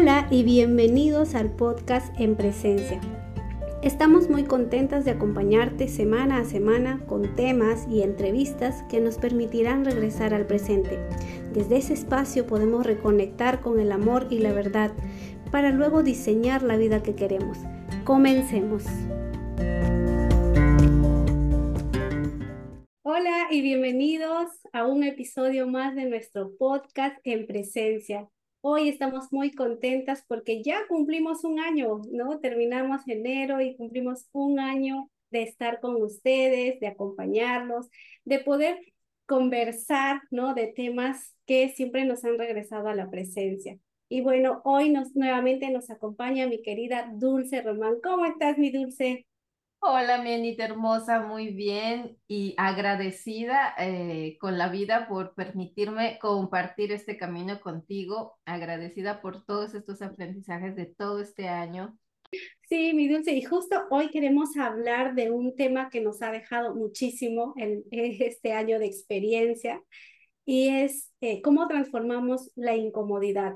Hola y bienvenidos al podcast En Presencia. Estamos muy contentas de acompañarte semana a semana con temas y entrevistas que nos permitirán regresar al presente. Desde ese espacio podemos reconectar con el amor y la verdad para luego diseñar la vida que queremos. Comencemos. Hola y bienvenidos a un episodio más de nuestro podcast En Presencia. Hoy estamos muy contentas porque ya cumplimos un año, ¿no? Terminamos enero y cumplimos un año de estar con ustedes, de acompañarlos, de poder conversar, ¿no? De temas que siempre nos han regresado a la presencia. Y bueno, hoy nos, nuevamente nos acompaña mi querida Dulce Román. ¿Cómo estás, mi Dulce? Hola, mi Anita hermosa, muy bien y agradecida eh, con la vida por permitirme compartir este camino contigo, agradecida por todos estos aprendizajes de todo este año. Sí, mi dulce, y justo hoy queremos hablar de un tema que nos ha dejado muchísimo en este año de experiencia y es eh, cómo transformamos la incomodidad.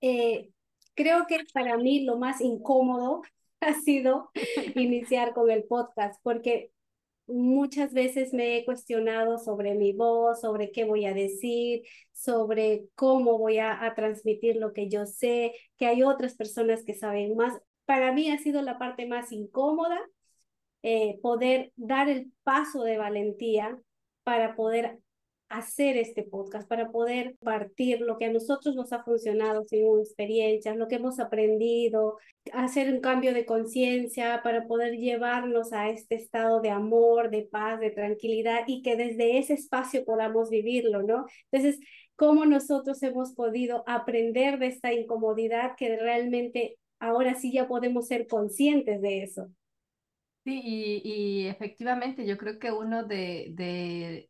Eh, creo que para mí lo más incómodo ha sido iniciar con el podcast, porque muchas veces me he cuestionado sobre mi voz, sobre qué voy a decir, sobre cómo voy a, transmitir lo que yo sé, que hay otras personas que saben más. Para mí ha sido la parte más incómoda eh, poder dar el paso de valentía para poder hacer este podcast, para poder partir lo que a nosotros nos ha funcionado según experiencias, lo que hemos aprendido, hacer un cambio de conciencia para poder llevarnos a este estado de amor, de paz, de tranquilidad y que desde ese espacio podamos vivirlo, ¿no? Entonces, ¿cómo nosotros hemos podido aprender de esta incomodidad que realmente ahora sí ya podemos ser conscientes de eso? Sí, y, efectivamente yo creo que uno de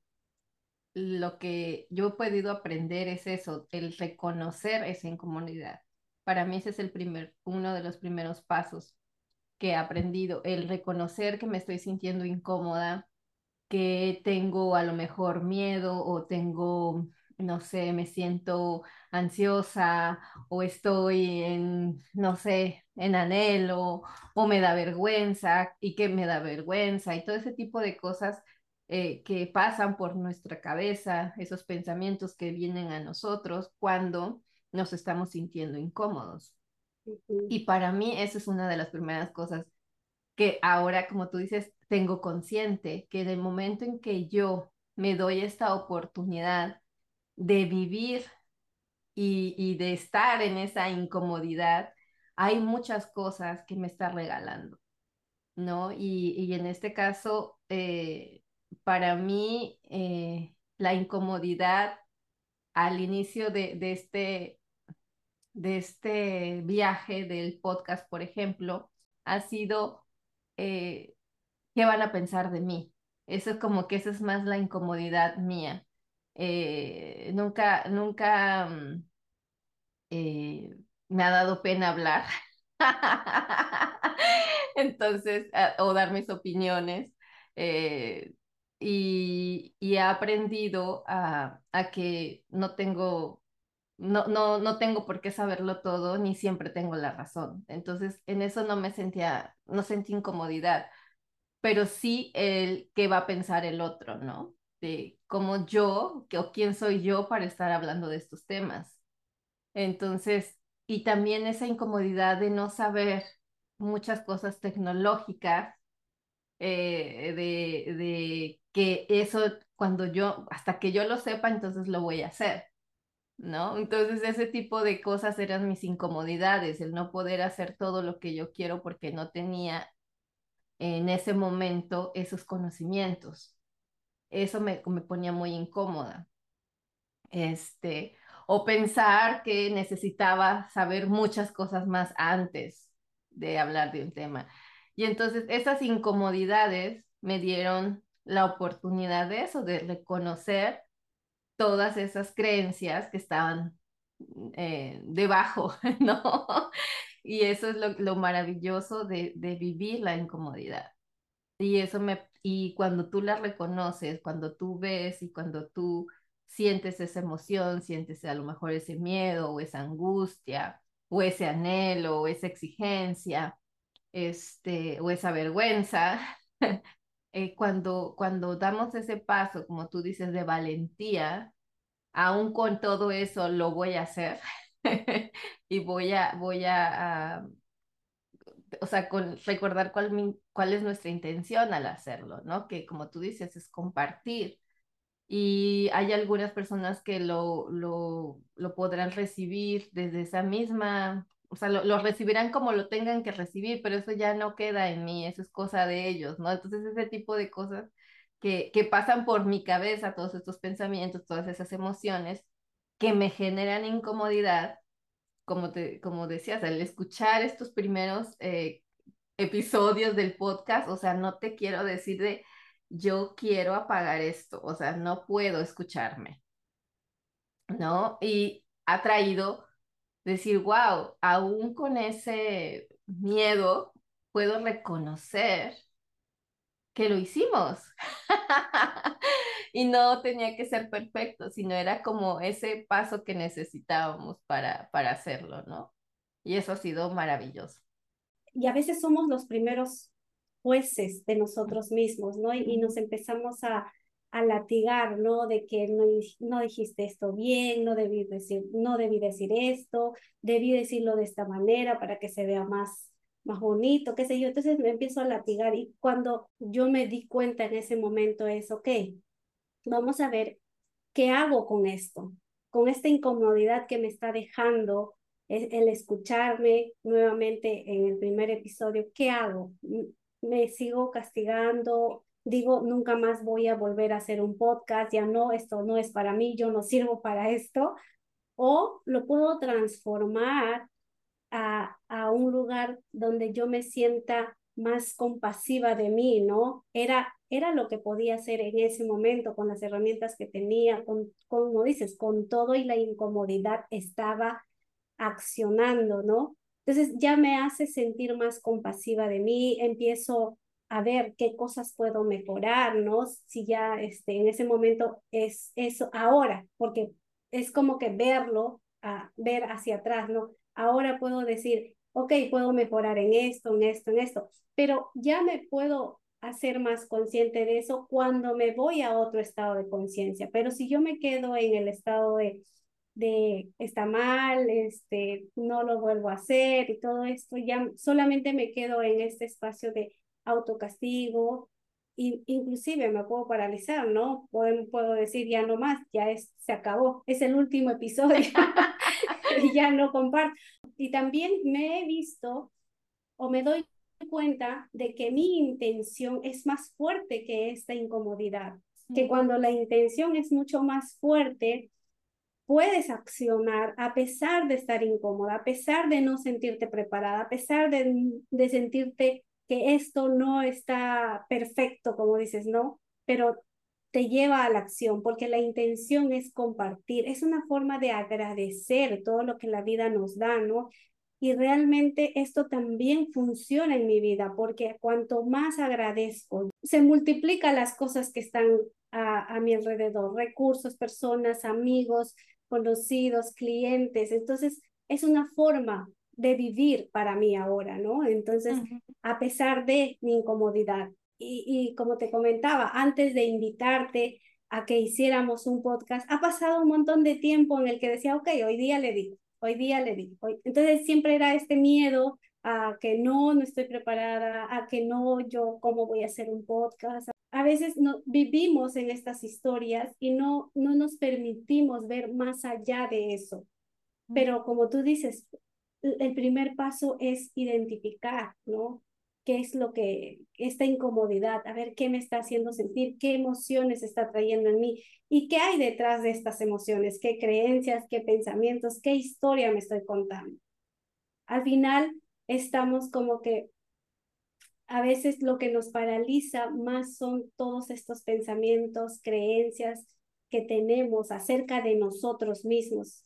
lo que yo he podido aprender es eso, el reconocer esa incomodidad. Para mí ese es el primer, uno de los primeros pasos que he aprendido, el reconocer que me estoy sintiendo incómoda, que tengo a lo mejor miedo o tengo, no sé, me siento ansiosa o estoy en, no sé, en anhelo o me da vergüenza y que me da vergüenza y todo ese tipo de cosas eh, que pasan por nuestra cabeza, esos pensamientos que vienen a nosotros cuando nos estamos sintiendo incómodos. Y para mí esa es una de las primeras cosas que ahora, como tú dices, tengo consciente, que en el momento en que yo me doy esta oportunidad de vivir y, y de estar en esa incomodidad, hay muchas cosas que me está regalando, ¿no? Y, y en este caso, eh, para mí eh, la incomodidad al inicio de, este, de este viaje del podcast, por ejemplo, ha sido eh, qué van a pensar de mí. Eso es como que esa es más la incomodidad mía. Eh, nunca, nunca mm, me ha dado pena hablar. Entonces, o dar mis opiniones y, he aprendido a, a que no tengo, no, no, no tengo por qué saberlo todo, ni siempre tengo la razón. Entonces, en eso no me sentía, no sentí incomodidad, pero sí el qué va a pensar el otro, ¿no? De cómo yo, que, o quién soy yo para estar hablando de estos temas. Entonces, y también esa incomodidad de no saber muchas cosas tecnológicas, eh, de, de que eso cuando yo, hasta que yo lo sepa, entonces lo voy a hacer, ¿no? Entonces ese tipo de cosas eran mis incomodidades, el no poder hacer todo lo que yo quiero porque no tenía en ese momento esos conocimientos. Eso me, me ponía muy incómoda. Este, o pensar que necesitaba saber muchas cosas más antes de hablar de un tema. Y entonces esas incomodidades me dieron la oportunidad de eso, de reconocer todas esas creencias que estaban eh, debajo, ¿no? Y eso es lo, maravilloso de, de, vivir la incomodidad. Y eso me, y cuando tú la reconoces, cuando tú ves y cuando tú sientes esa emoción, sientes a lo mejor ese miedo o esa angustia o ese anhelo o esa exigencia, este, o esa vergüenza, eh, cuando, cuando damos ese paso, como tú dices, de valentía, aún con todo eso lo voy a hacer y voy a, voy a, o sea, con, recordar cuál, cuál es nuestra intención al hacerlo, ¿no? Que como tú dices, es compartir. Y hay algunas personas que lo, lo, lo podrán recibir desde esa misma, o sea, lo, lo, recibirán como lo tengan que recibir, pero eso ya no queda en mí, eso es cosa de ellos, ¿no? Entonces ese tipo de cosas que, que pasan por mi cabeza, todos estos pensamientos, todas esas emociones que me generan incomodidad, como, te, como decías, al escuchar estos primeros eh, episodios del podcast, o sea, no te quiero decir de yo quiero apagar esto, o sea, no puedo escucharme, ¿no? Y ha traído decir, wow, aún con ese miedo puedo reconocer que lo hicimos. y no tenía que ser perfecto, sino era como ese paso que necesitábamos para, para hacerlo, ¿no? Y eso ha sido maravilloso. Y a veces somos los primeros jueces de nosotros mismos, ¿no? Y, y nos empezamos a, a latigar, ¿no? De que no, no dijiste esto bien, no debí decir, no debí decir esto, debí decirlo de esta manera para que se vea más más bonito, qué sé yo. Entonces me empiezo a latigar y cuando yo me di cuenta en ese momento es, ok, vamos a ver qué hago con esto, con esta incomodidad que me está dejando el escucharme nuevamente en el primer episodio, ¿qué hago? ¿Me sigo castigando? Digo, nunca más voy a volver a hacer un podcast, ya no, esto no es para mí, yo no sirvo para esto. O lo puedo transformar a, a un lugar donde yo me sienta más compasiva de mí, ¿no? Era, era lo que podía hacer en ese momento con las herramientas que tenía, con, como dices, con todo y la incomodidad estaba accionando, ¿no? Entonces ya me hace sentir más compasiva de mí, empiezo a ver qué cosas puedo mejorar, ¿no? Si ya este, en ese momento es eso ahora, porque es como que verlo, a ver hacia atrás, ¿no? Ahora puedo decir, ok, puedo mejorar en esto, en esto, en esto, pero ya me puedo hacer más consciente de eso cuando me voy a otro estado de conciencia. Pero si yo me quedo en el estado de, de está mal, este, no lo vuelvo a hacer y todo esto, ya solamente me quedo en este espacio de autocastigo, y inclusive me puedo paralizar, ¿no? Puedo, puedo decir ya no más, ya es, se acabó, es el último episodio y ya no comparto. Y también me he visto o me doy cuenta de que mi intención es más fuerte que esta incomodidad, que cuando la intención es mucho más fuerte, puedes accionar a pesar de estar incómoda, a pesar de no sentirte preparada, a pesar de, de sentirte que esto no está perfecto, como dices, ¿no? Pero te lleva a la acción, porque la intención es compartir, es una forma de agradecer todo lo que la vida nos da, ¿no? Y realmente esto también funciona en mi vida, porque cuanto más agradezco, se multiplican las cosas que están a, a mi alrededor, recursos, personas, amigos, conocidos, clientes. Entonces, es una forma de vivir para mí ahora, ¿no? Entonces, a pesar de mi incomodidad, y, como te comentaba, antes de invitarte a que hiciéramos un podcast, ha pasado un montón de tiempo en el que decía, ok, hoy día le digo, hoy día le digo. Entonces siempre era este miedo a que no, no estoy preparada, a que no, yo cómo voy a hacer un podcast. A veces no, vivimos en estas historias y no, no nos permitimos ver más allá de eso. Pero como tú dices, el primer paso es identificar, ¿no? qué es lo que, esta incomodidad, a ver qué me está haciendo sentir, qué emociones está trayendo en mí y qué hay detrás de estas emociones, qué creencias, qué pensamientos, qué historia me estoy contando. Al final estamos como que a veces lo que nos paraliza más son todos estos pensamientos, creencias que tenemos acerca de nosotros mismos,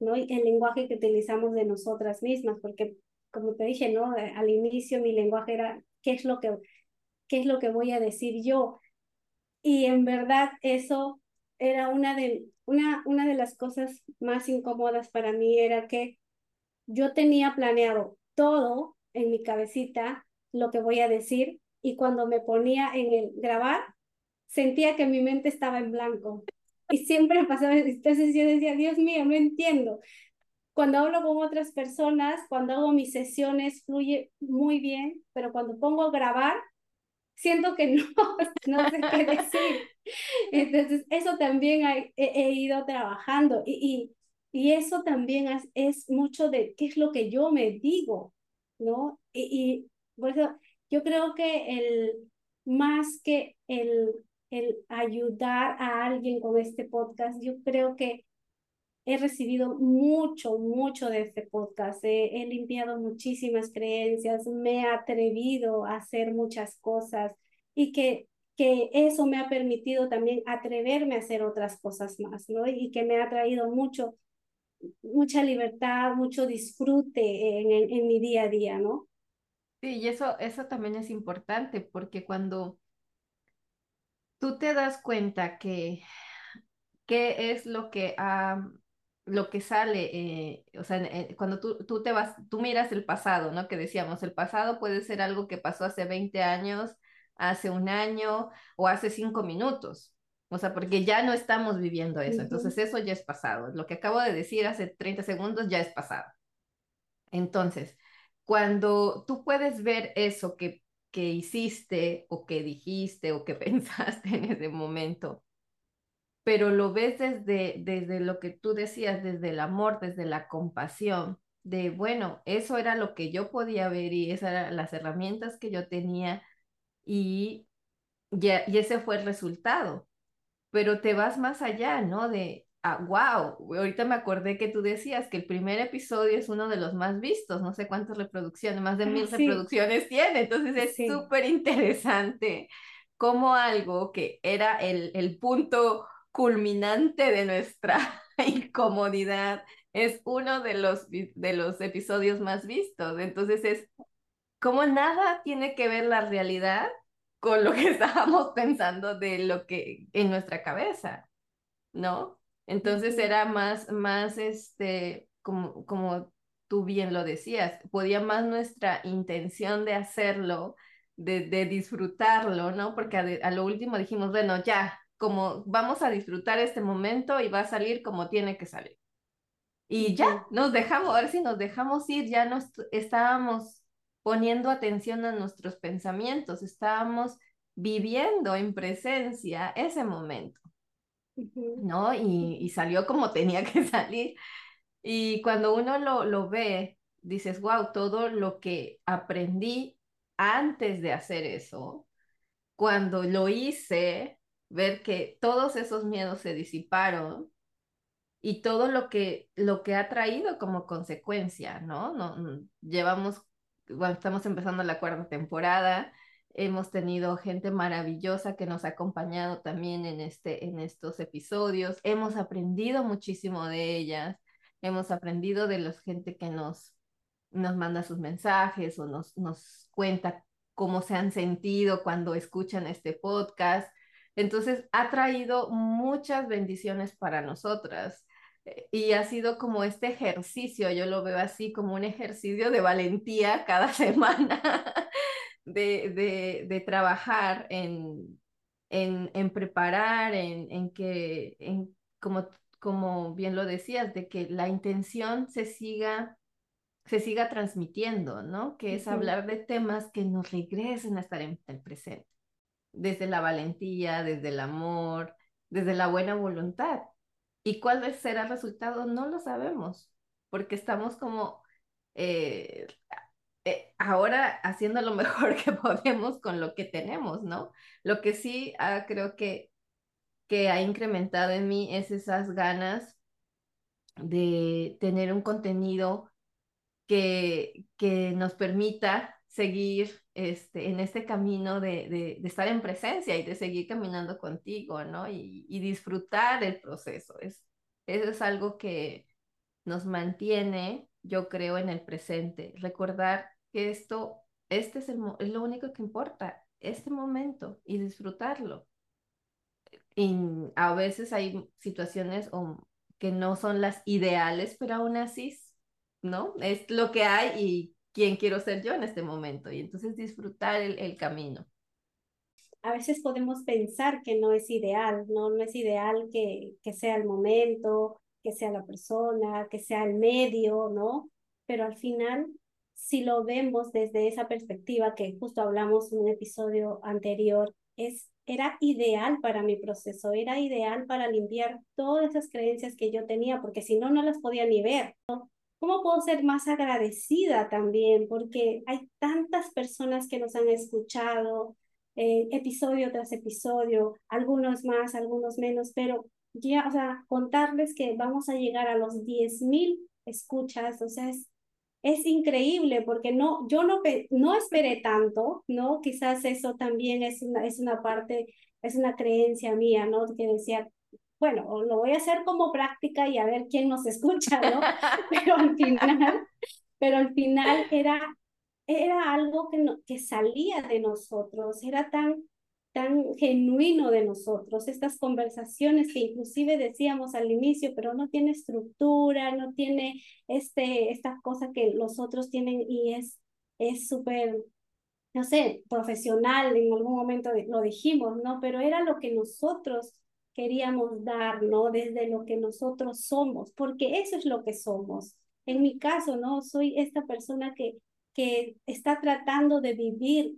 ¿no? El lenguaje que utilizamos de nosotras mismas, porque como te dije, ¿no? Eh, al inicio mi lenguaje era, ¿qué es lo que, qué es lo que voy a decir yo? Y en verdad eso era una de, una, una de las cosas más incómodas para mí, era que yo tenía planeado todo en mi cabecita, lo que voy a decir, y cuando me ponía en el grabar, sentía que mi mente estaba en blanco. Y siempre pasaba, entonces yo decía, Dios mío, no entiendo. Cuando hablo con otras personas, cuando hago mis sesiones, fluye muy bien, pero cuando pongo a grabar, siento que no, no sé qué decir. Entonces, eso también he, ido trabajando y, y, y eso también es, es, mucho de qué es lo que yo me digo, ¿no? Y, y por eso yo creo que el, más que el, el ayudar a alguien con este podcast, yo creo que he recibido mucho, mucho de este podcast. He, limpiado muchísimas creencias, me he atrevido a hacer muchas cosas y que, que eso me ha permitido también atreverme a hacer otras cosas más, ¿no? Y que me ha traído mucho, mucha libertad, mucho disfrute en, en, en mi día a día, ¿no? Sí, y eso, eso también es importante porque cuando tú te das cuenta que qué es lo que ha lo que sale, eh, o sea, eh, cuando tú, tú te vas, tú miras el pasado, ¿no? Que decíamos, el pasado puede ser algo que pasó hace 20 años, hace un año o hace cinco minutos. O sea, porque ya no estamos viviendo eso. Entonces, eso ya es pasado. Lo que acabo de decir hace 30 segundos ya es pasado. Entonces, cuando tú puedes ver eso que, que hiciste o que dijiste o que pensaste en ese momento pero lo ves desde, desde lo que tú decías, desde el amor, desde la compasión, de, bueno, eso era lo que yo podía ver y esas eran las herramientas que yo tenía y, ya, y ese fue el resultado. Pero te vas más allá, ¿no? De, ah, wow, ahorita me acordé que tú decías que el primer episodio es uno de los más vistos, no sé cuántas reproducciones, más de ah, mil reproducciones tiene, entonces es súper interesante como algo que era el, el punto culminante de nuestra incomodidad. Es uno de los, de los episodios más vistos. Entonces es como nada tiene que ver la realidad con lo que estábamos pensando de lo que en nuestra cabeza, ¿no? Entonces era más, más, este, como, como tú bien lo decías, podía más nuestra intención de hacerlo, de, de disfrutarlo, ¿no? Porque a, a, lo último dijimos, bueno, ya, como vamos a disfrutar este momento y va a salir como tiene que salir. Y ya, nos dejamos, a ver si nos dejamos ir, ya nos estábamos poniendo atención a nuestros pensamientos, estábamos viviendo en presencia ese momento, ¿no? Y, y, salió como tenía que salir. Y cuando uno lo, lo ve, dices, wow, todo lo que aprendí antes de hacer eso, cuando lo hice, ver que todos esos miedos se disiparon y todo lo que, lo que ha traído como consecuencia, ¿no? no mm, llevamos, bueno, estamos empezando la cuarta temporada, hemos tenido gente maravillosa que nos ha acompañado también en, este, en estos episodios, hemos aprendido muchísimo de ellas, hemos aprendido de la gente que nos, nos manda sus mensajes o nos, nos cuenta cómo se han sentido cuando escuchan este podcast. Entonces, ha traído muchas bendiciones para nosotras eh, y ha sido como este ejercicio, yo lo veo así como un ejercicio de valentía cada semana, de, de, de, trabajar en, en, en preparar, en, en que, en, como, como bien lo decías, de que la intención se siga se siga transmitiendo, ¿no? Que es hablar de temas que nos regresen a estar en el presente desde la valentía, desde el amor, desde la buena voluntad. ¿Y cuál será el resultado? No lo sabemos, porque estamos como eh, eh, ahora haciendo lo mejor que podemos con lo que tenemos, ¿no? Lo que sí ah, creo que, que ha incrementado en mí es esas ganas de tener un contenido que, que nos permita seguir este, en este camino de, de, estar en presencia y de seguir caminando contigo, ¿no? Y, y disfrutar el proceso. Es, eso es algo que nos mantiene, yo creo, en el presente. Recordar que esto, este es, el, es lo único que importa, este momento y disfrutarlo. Y a veces hay situaciones que no son las ideales, pero aún así ¿no? Es lo que hay y quién quiero ser yo en este momento. Y entonces disfrutar el, el camino. A veces podemos pensar que no es ideal, ¿no? No es ideal que, que sea el momento, que sea la persona, que sea el medio, ¿no? Pero al final, si lo vemos desde esa perspectiva que justo hablamos en un episodio anterior, es, era ideal para mi proceso, era ideal para limpiar todas esas creencias que yo tenía, porque si no, no las podía ni ver. ¿Cómo puedo ser más agradecida también? Porque hay tantas personas que nos han escuchado, eh, episodio tras episodio, algunos más, algunos menos, pero ya, o sea, contarles que vamos a llegar a los 10.000 escuchas, o sea, es, es increíble porque no, yo no, no esperé tanto, ¿no? Quizás eso también es una, es una parte, es una creencia mía, ¿no? Que decía, bueno, lo voy a hacer como práctica y a ver quién nos escucha, ¿no? Pero al final, pero al final era, era algo que, no, que salía de nosotros, era tan tan genuino de nosotros, estas conversaciones que inclusive decíamos al inicio, pero no tiene estructura, no tiene este, esta cosa que los otros tienen y es es súper, no sé, profesional, en algún momento lo dijimos, ¿no? Pero era lo que nosotros queríamos dar, ¿no? Desde lo que nosotros somos, porque eso es lo que somos. En mi caso, ¿no? Soy esta persona que, que está tratando de vivir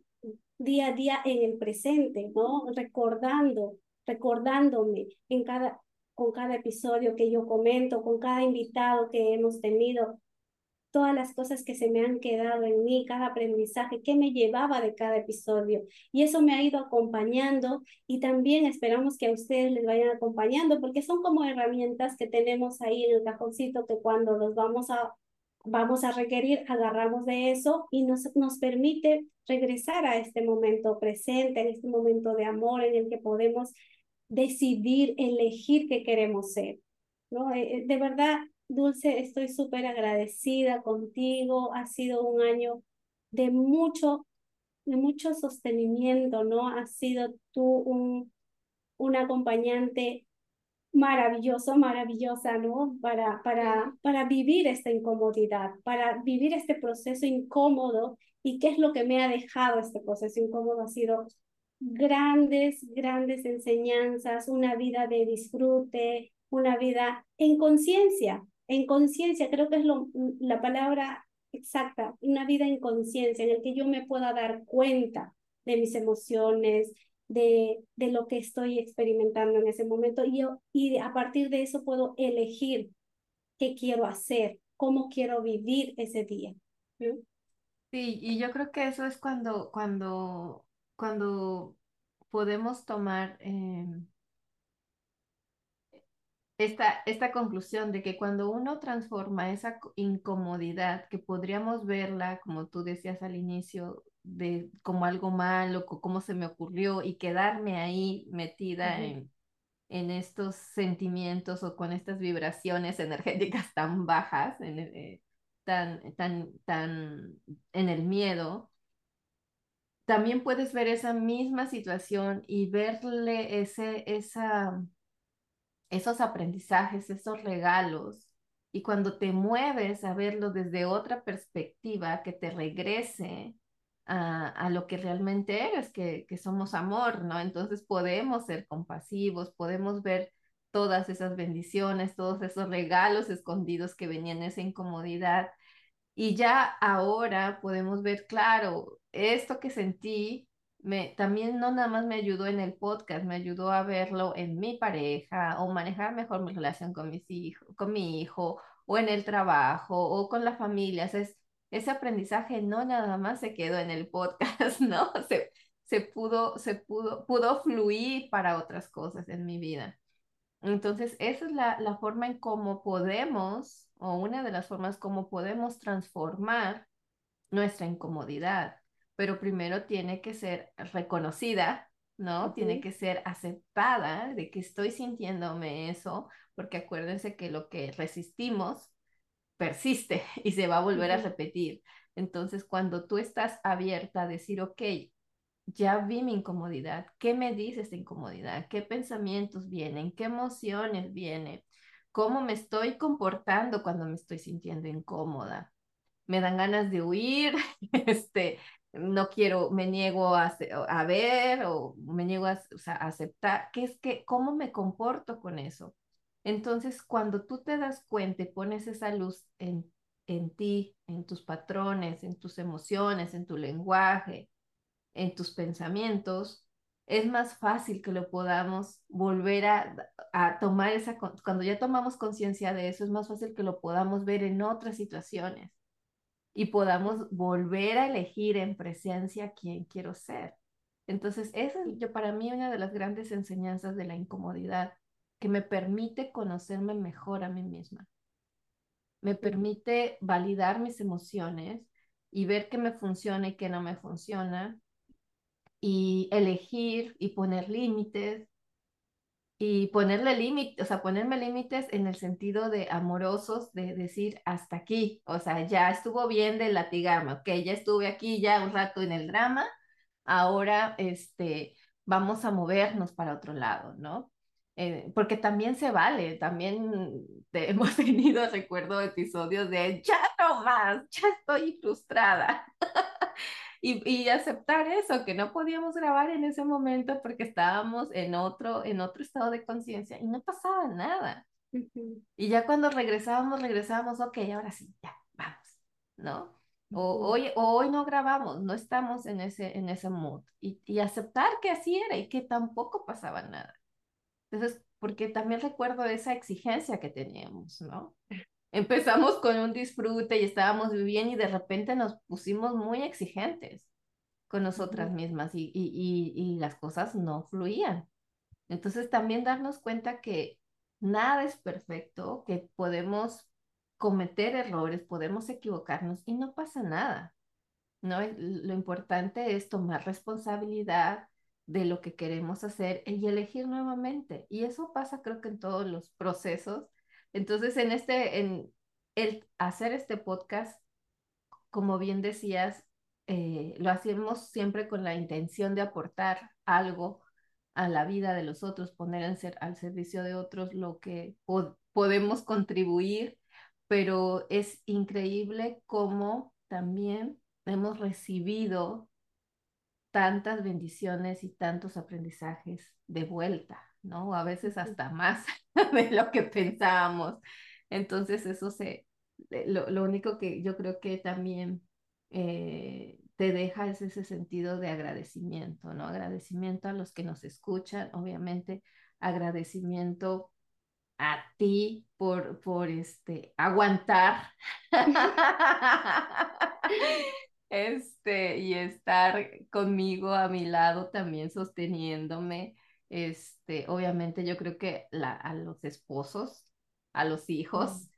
día a día en el presente, ¿no? Recordando, recordándome en cada, con cada episodio que yo comento, con cada invitado que hemos tenido, todas las cosas que se me han quedado en mí, cada aprendizaje, que me llevaba de cada episodio. Y eso me ha ido acompañando y también esperamos que a ustedes les vayan acompañando porque son como herramientas que tenemos ahí en el cajoncito que cuando los vamos a vamos a requerir, agarramos de eso y nos, nos permite regresar a este momento presente, en este momento de amor en el que podemos decidir, elegir qué queremos ser. ¿no? Eh, eh, de verdad, Dulce, estoy súper agradecida contigo. Ha sido un año de mucho, de mucho sostenimiento, ¿no? Has sido tú un, un acompañante maravilloso, maravillosa, ¿no? Para, para, para vivir esta incomodidad, para vivir este proceso incómodo. ¿Y qué es lo que me ha dejado este proceso incómodo? Ha sido grandes, grandes enseñanzas, una vida de disfrute, una vida en conciencia, en conciencia, creo que es lo, la palabra exacta, una vida en conciencia, en el que yo me pueda dar cuenta de mis emociones, de, de lo que estoy experimentando en ese momento y, y a partir de eso puedo elegir qué quiero hacer, cómo quiero vivir ese día. Sí, y yo creo que eso es cuando, cuando, cuando podemos tomar eh, esta, esta conclusión de que cuando uno transforma esa incomodidad, que podríamos verla, como tú decías al inicio, de como algo malo, como se me ocurrió y quedarme ahí metida en, en estos sentimientos o con estas vibraciones energéticas tan bajas, en, eh, tan, tan, tan en el miedo, también puedes ver esa misma situación y verle ese, esa, esos aprendizajes, esos regalos, y cuando te mueves a verlo desde otra perspectiva que te regrese a, lo que realmente eres, que, que somos amor, ¿no? Entonces podemos ser compasivos, podemos ver todas esas bendiciones, todos esos regalos escondidos que venían en esa incomodidad. Y ya ahora podemos ver, claro, esto que sentí me, también no nada más me ayudó en el podcast, me ayudó a verlo en mi pareja o manejar mejor mi relación con mis hijos, con mi hijo o en el trabajo o con la familia. es, ese aprendizaje no nada más se quedó en el podcast, ¿no? Se, se pudo, se pudo, pudo fluir para otras cosas en mi vida. Entonces, esa es la, la forma en cómo podemos, o una de las formas como podemos transformar nuestra incomodidad, pero primero tiene que ser reconocida, ¿no? Tiene que ser aceptada de que estoy sintiéndome eso, porque acuérdense que lo que resistimos persiste y se va a volver a repetir. Entonces, cuando tú estás abierta a decir, ok, ya vi mi incomodidad, ¿qué me dice esta incomodidad? ¿Qué pensamientos vienen? ¿Qué emociones vienen? cómo me estoy comportando cuando me estoy sintiendo incómoda. Me dan ganas de huir, este, no quiero, me niego a, a ver o me niego a, aceptar, ¿qué es que, cómo me comporto con eso? Entonces, cuando tú te das cuenta y pones esa luz en, en ti, en tus patrones, en tus emociones, en tu lenguaje, en tus pensamientos, es más fácil que lo podamos volver a, a tomar esa, cuando ya tomamos conciencia de eso, es más fácil que lo podamos ver en otras situaciones y podamos volver a elegir en presencia quién quiero ser. Entonces, esa es yo, para mí una de las grandes enseñanzas de la incomodidad, que me permite conocerme mejor a mí misma. Me permite validar mis emociones y ver qué me funciona y qué no me funciona y elegir y poner límites y ponerle límites, o sea, ponerme límites en el sentido de amorosos, de decir hasta aquí, o sea, ya estuvo bien de latigarme, ok, ya estuve aquí ya un rato en el drama, ahora este, vamos a movernos para otro lado, ¿no? Eh, porque también se vale, también hemos tenido, recuerdo, episodios de ya no más, ya estoy frustrada. y, aceptar eso, que no podíamos grabar en ese momento porque estábamos en otro, en otro estado de conciencia y no pasaba nada. Y ya cuando regresábamos, regresábamos, ok, ahora sí, ya, vamos, ¿no? O hoy, hoy no grabamos, no estamos en ese, en ese mood. Y, y aceptar que así era y que tampoco pasaba nada. Entonces, porque también recuerdo esa exigencia que teníamos, ¿no? empezamos con un disfrute y estábamos bien y de repente nos pusimos muy exigentes con nosotras mismas y, y, y, las cosas no fluían. Entonces también darnos cuenta que nada es perfecto, que podemos cometer errores, podemos equivocarnos y no pasa nada. ¿no? Lo importante es tomar responsabilidad de lo que queremos hacer y elegir nuevamente. Y eso pasa creo que en todos los procesos entonces, en este, en el hacer este podcast, como bien decías, eh, lo hacemos siempre con la intención de aportar algo a la vida de los otros, poner en ser, al servicio de otros lo que podemos contribuir, pero es increíble cómo también hemos recibido tantas bendiciones y tantos aprendizajes de vuelta. ¿no? A veces hasta más de lo que pensábamos. Entonces eso se, eh, lo, lo único que yo creo que también eh, te deja es ese sentido de agradecimiento, ¿no? Agradecimiento a los que nos escuchan, obviamente, agradecimiento a ti por, por este, aguantar este, y estar conmigo a mi lado también sosteniéndome este, obviamente yo creo que la, a los esposos, a los hijos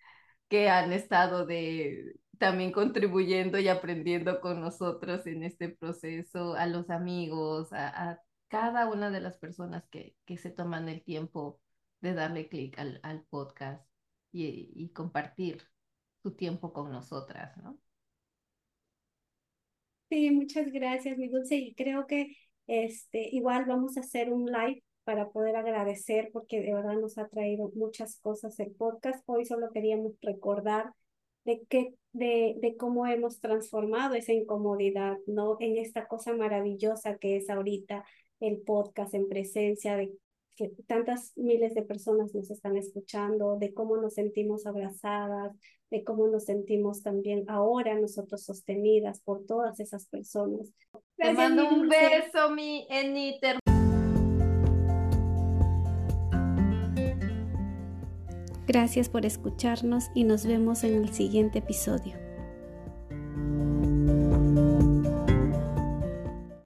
que han estado de también contribuyendo y aprendiendo con nosotros en este proceso, a los amigos, a, cada una de las personas que, que se toman el tiempo de darle clic al, al, podcast y, y, compartir su tiempo con nosotras, ¿no? Sí, muchas gracias, mi dulce. Y creo que este, igual vamos a hacer un live para poder agradecer porque de verdad nos ha traído muchas cosas el podcast. Hoy solo queríamos recordar de, qué, de, de cómo hemos transformado esa incomodidad, ¿no? En esta cosa maravillosa que es ahorita el podcast en presencia de que tantas miles de personas nos están escuchando, de cómo nos sentimos abrazadas, de cómo nos sentimos también ahora nosotros sostenidas por todas esas personas. Te mando un beso, mi Eniter. Gracias por escucharnos y nos vemos en el siguiente episodio.